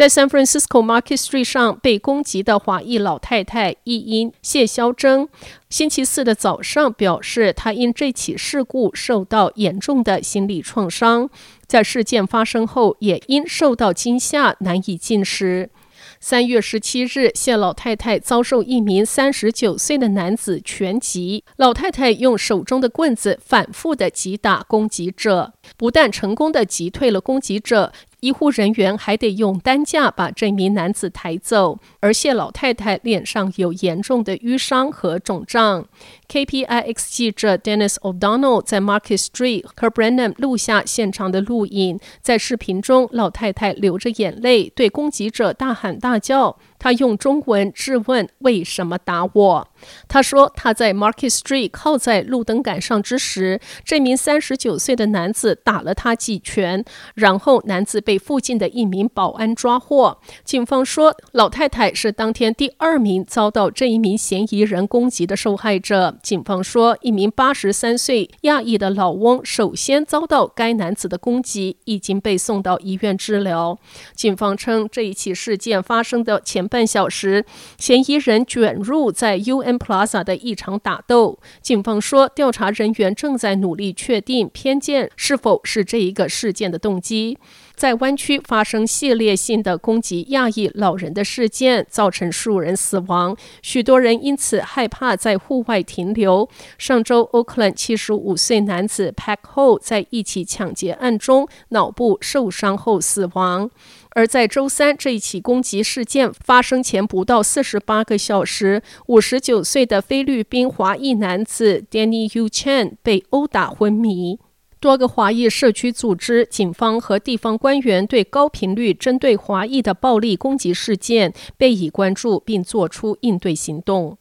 在 San Francisco Market Street 上被攻击的华裔老太太译音谢肖珍，星期四的早上表示，她因这起事故受到严重的心理创伤，在事件发生后也因受到惊吓难以进食。三月十七日，谢老太太遭受一名三十九岁的男子拳击。老太太用手中的棍子反复的击打攻击者，不但成功地击退了攻击者。医护人员还得用担架把这名男子抬走，而谢老太太脸上有严重的淤伤和肿胀。KPIX 记者 Dennis O'Donnell 在 Market Street 和 Brenham 录下现场的录影，在视频中，老太太流着眼泪对攻击者大喊大叫。他用中文质问：“为什么打我？”他说：“他在 Market Street 靠在路灯杆上之时，这名三十九岁的男子打了他几拳，然后男子被附近的一名保安抓获。”警方说，老太太是当天第二名遭到这一名嫌疑人攻击的受害者。警方说，一名八十三岁亚裔的老翁首先遭到该男子的攻击，已经被送到医院治疗。警方称，这一起事件发生的前半小时，嫌疑人卷入在 UN Plaza 的一场打斗。警方说，调查人员正在努力确定偏见是否是这一个事件的动机。在湾区发生系列性的攻击亚裔老人的事件，造成数人死亡，许多人因此害怕在户外停留。上周，Oakland 七十五岁男子 Pack Ho 在一起抢劫案中脑部受伤后死亡。而在周三这一起攻击事件发生前不到四十八个小时，五十九岁的菲律宾华裔男子 Danny Yu Chen 被殴打昏迷。多个华裔社区组织、警方和地方官员对高频率针对华裔的暴力攻击事件被以关注，并作出应对行动。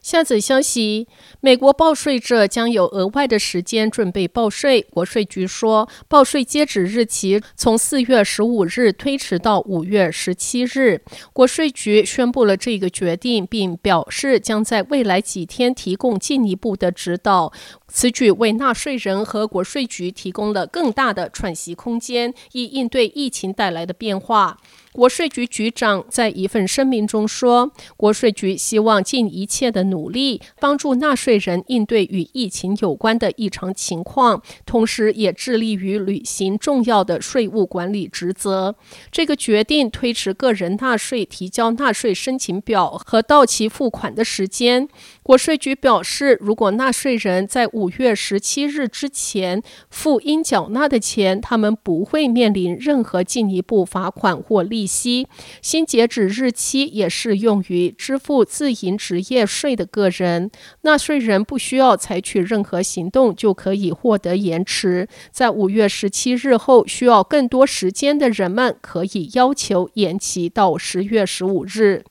下则消息：美国报税者将有额外的时间准备报税。国税局说，报税截止日期从四月十五日推迟到五月十七日。国税局宣布了这个决定，并表示将在未来几天提供进一步的指导。此举为纳税人和国税局提供了更大的喘息空间，以应对疫情带来的变化。国税局局长在一份声明中说：“国税局希望尽一切的努力，帮助纳税人应对与疫情有关的异常情况，同时也致力于履行重要的税务管理职责。”这个决定推迟个人纳税提交纳税申请表和到期付款的时间。国税局表示，如果纳税人在五五月十七日之前付应缴纳的钱，他们不会面临任何进一步罚款或利息。新截止日期也适用于支付自营职业税的个人。纳税人不需要采取任何行动就可以获得延迟。在五月十七日后需要更多时间的人们，可以要求延期到十月十五日。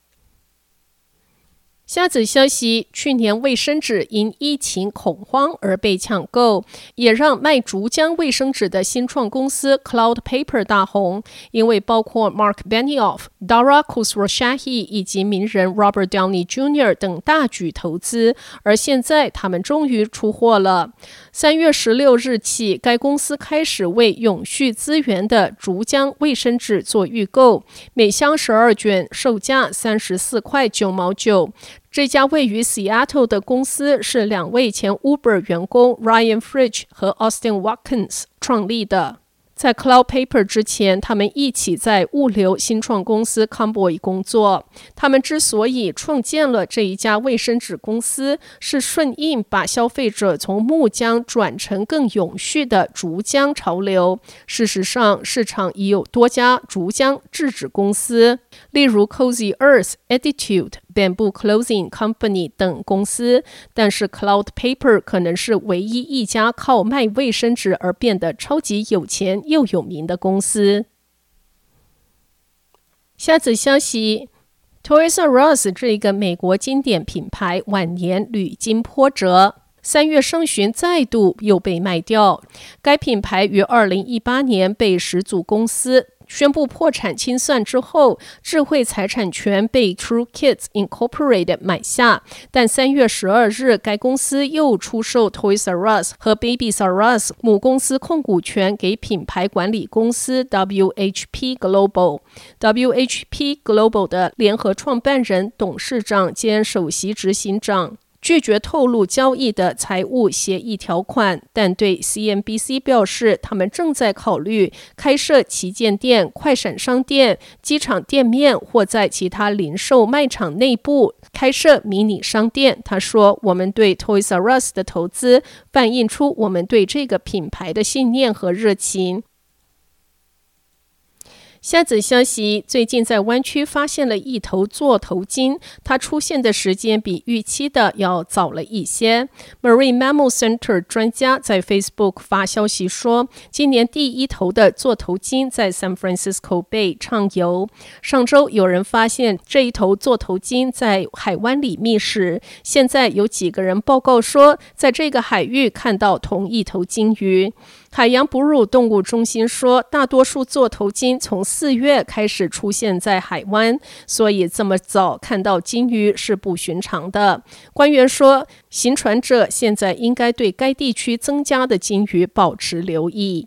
下则消息：去年卫生纸因疫情恐慌而被抢购，也让卖竹浆卫生纸的新创公司 Cloud Paper 大红，因为包括 Mark Benioff、Dara Khosrowshahi 以及名人 Robert Downey Jr. 等大举投资，而现在他们终于出货了。三月十六日起，该公司开始为永续资源的竹浆卫生纸做预购，每箱十二卷，售价三十四块九毛九。这家位于 Seattle 的公司是两位前 Uber 员工 Ryan Fritsch 和 Austin Watkins 创立的。在 Cloud Paper 之前，他们一起在物流新创公司 Comboy 工作。他们之所以创建了这一家卫生纸公司，是顺应把消费者从木浆转成更永续的竹浆潮流。事实上，市场已有多家竹浆制纸公司，例如 Cozy Earth、Attitude。Bamboo Clothing Company 等公司，但是 Cloud Paper 可能是唯一一家靠卖卫生纸而变得超级有钱又有名的公司。下次消息：Toys R Us 这个美国经典品牌晚年屡经波折。三月上旬，再度又被卖掉。该品牌于二零一八年被始祖公司宣布破产清算之后，智慧财产权被 True Kids Incorporated 买下。但三月十二日，该公司又出售 Toys R Us 和 Babies R Us 母公司控股权给品牌管理公司 WHP Global。WHP Global 的联合创办人、董事长兼首席执行长。拒绝透露交易的财务协议条款，但对 CNBC 表示，他们正在考虑开设旗舰店、快闪商店、机场店面，或在其他零售卖场内部开设迷你商店。他说：“我们对 Toys R Us 的投资反映出我们对这个品牌的信念和热情。”下子消息：最近在湾区发现了一头座头鲸，它出现的时间比预期的要早了一些。Marine Mammal Center 专家在 Facebook 发消息说，今年第一头的座头鲸在 San Francisco Bay 畅游。上周有人发现这一头座头鲸在海湾里觅食，现在有几个人报告说，在这个海域看到同一头鲸鱼。海洋哺乳动物中心说，大多数座头鲸从四月开始出现在海湾，所以这么早看到鲸鱼是不寻常的。官员说，行船者现在应该对该地区增加的鲸鱼保持留意。